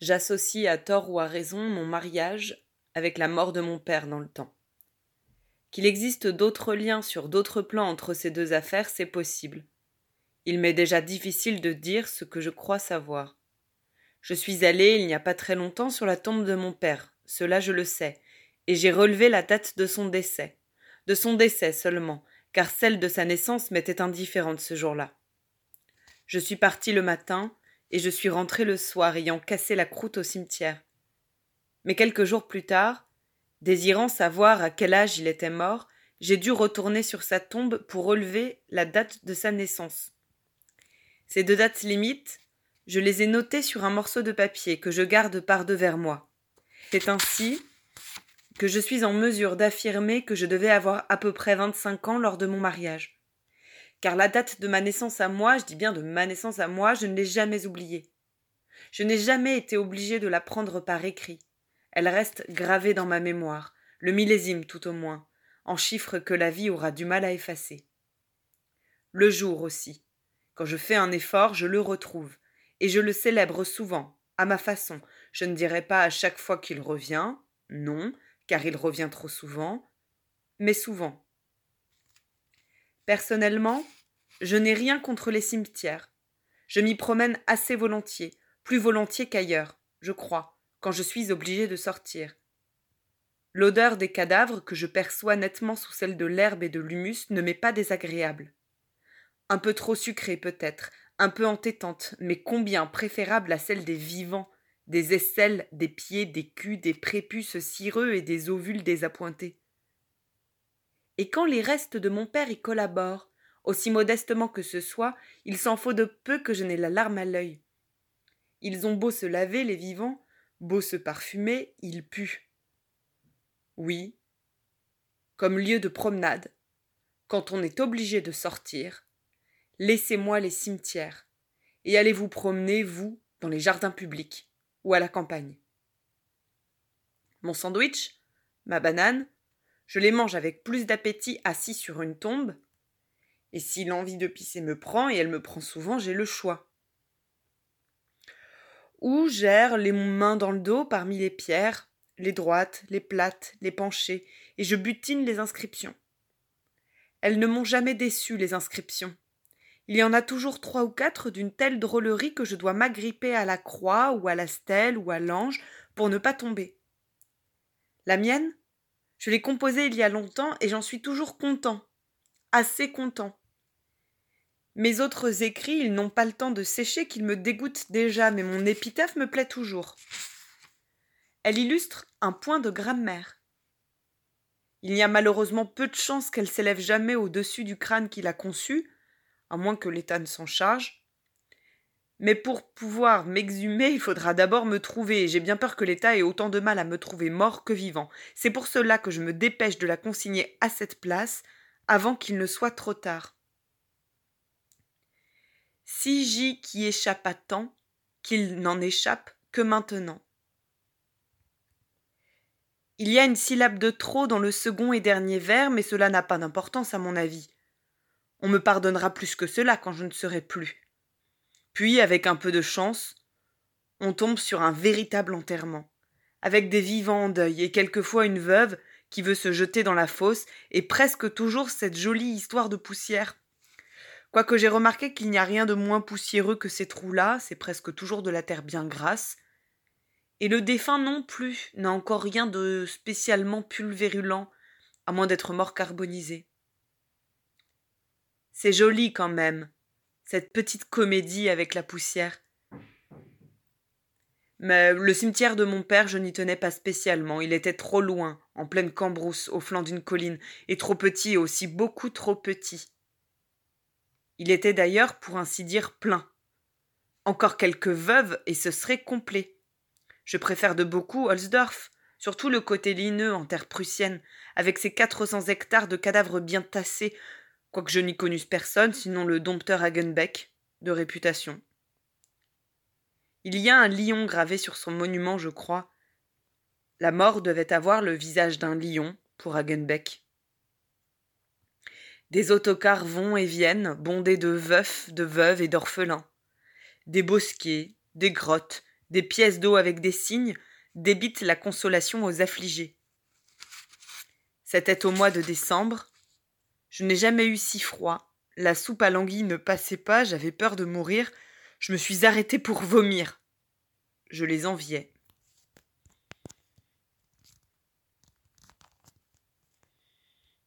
J'associe à tort ou à raison mon mariage avec la mort de mon père dans le temps. Qu'il existe d'autres liens sur d'autres plans entre ces deux affaires, c'est possible. Il m'est déjà difficile de dire ce que je crois savoir. Je suis allé il n'y a pas très longtemps sur la tombe de mon père, cela je le sais, et j'ai relevé la date de son décès. De son décès seulement, car celle de sa naissance m'était indifférente ce jour-là. Je suis parti le matin, et je suis rentré le soir ayant cassé la croûte au cimetière. Mais quelques jours plus tard, désirant savoir à quel âge il était mort, j'ai dû retourner sur sa tombe pour relever la date de sa naissance. Ces deux dates limites, je les ai notées sur un morceau de papier que je garde par devers moi. C'est ainsi que je suis en mesure d'affirmer que je devais avoir à peu près vingt-cinq ans lors de mon mariage car la date de ma naissance à moi, je dis bien de ma naissance à moi, je ne l'ai jamais oubliée. Je n'ai jamais été obligé de la prendre par écrit. Elle reste gravée dans ma mémoire, le millésime tout au moins, en chiffres que la vie aura du mal à effacer. Le jour aussi. Quand je fais un effort, je le retrouve, et je le célèbre souvent, à ma façon. Je ne dirai pas à chaque fois qu'il revient, non, car il revient trop souvent, mais souvent. Personnellement, je n'ai rien contre les cimetières. Je m'y promène assez volontiers, plus volontiers qu'ailleurs, je crois, quand je suis obligé de sortir. L'odeur des cadavres que je perçois nettement sous celle de l'herbe et de l'humus ne m'est pas désagréable. Un peu trop sucrée peut-être, un peu entêtante, mais combien préférable à celle des vivants, des aisselles, des pieds, des culs, des prépuces cireux et des ovules désappointés et quand les restes de mon père y collaborent, aussi modestement que ce soit, il s'en faut de peu que je n'ai la larme à l'œil. Ils ont beau se laver, les vivants, beau se parfumer, ils puent. Oui, comme lieu de promenade, quand on est obligé de sortir, laissez-moi les cimetières, et allez vous promener, vous, dans les jardins publics, ou à la campagne? Mon sandwich, ma banane, je les mange avec plus d'appétit assis sur une tombe. Et si l'envie de pisser me prend, et elle me prend souvent, j'ai le choix. Ou j'erre les mains dans le dos parmi les pierres, les droites, les plates, les penchées, et je butine les inscriptions. Elles ne m'ont jamais déçu, les inscriptions. Il y en a toujours trois ou quatre d'une telle drôlerie que je dois m'agripper à la croix ou à la stèle ou à l'ange pour ne pas tomber. La mienne, je l'ai composé il y a longtemps et j'en suis toujours content. Assez content. Mes autres écrits, ils n'ont pas le temps de sécher qu'ils me dégoûtent déjà, mais mon épitaphe me plaît toujours. Elle illustre un point de grammaire. Il y a malheureusement peu de chances qu'elle s'élève jamais au-dessus du crâne qui l'a conçu, à moins que l'État ne s'en charge. Mais pour pouvoir m'exhumer, il faudra d'abord me trouver, et j'ai bien peur que l'État ait autant de mal à me trouver mort que vivant. C'est pour cela que je me dépêche de la consigner à cette place, avant qu'il ne soit trop tard. Si j'y qui échappe à temps, qu'il n'en échappe que maintenant. Il y a une syllabe de trop dans le second et dernier vers, mais cela n'a pas d'importance à mon avis. On me pardonnera plus que cela quand je ne serai plus. Puis, avec un peu de chance, on tombe sur un véritable enterrement, avec des vivants en deuil et quelquefois une veuve qui veut se jeter dans la fosse et presque toujours cette jolie histoire de poussière. Quoique j'ai remarqué qu'il n'y a rien de moins poussiéreux que ces trous-là, c'est presque toujours de la terre bien grasse. Et le défunt non plus n'a encore rien de spécialement pulvérulent, à moins d'être mort carbonisé. C'est joli quand même, cette petite comédie avec la poussière. Mais le cimetière de mon père, je n'y tenais pas spécialement. Il était trop loin, en pleine cambrousse, au flanc d'une colline, et trop petit, et aussi beaucoup trop petit. Il était d'ailleurs, pour ainsi dire, plein. Encore quelques veuves, et ce serait complet. Je préfère de beaucoup Holzdorf, surtout le côté lineux en terre prussienne, avec ses quatre cents hectares de cadavres bien tassés, quoique je n'y connusse personne, sinon le dompteur Hagenbeck, de réputation. Il y a un lion gravé sur son monument, je crois. La mort devait avoir le visage d'un lion pour Hagenbeck. Des autocars vont et viennent, bondés de veufs, de veuves et d'orphelins. Des bosquets, des grottes, Des pièces d'eau avec des signes débitent la consolation aux affligés. C'était au mois de décembre. Je n'ai jamais eu si froid. La soupe à l'anguille ne passait pas, j'avais peur de mourir. Je me suis arrêté pour vomir. Je les enviais.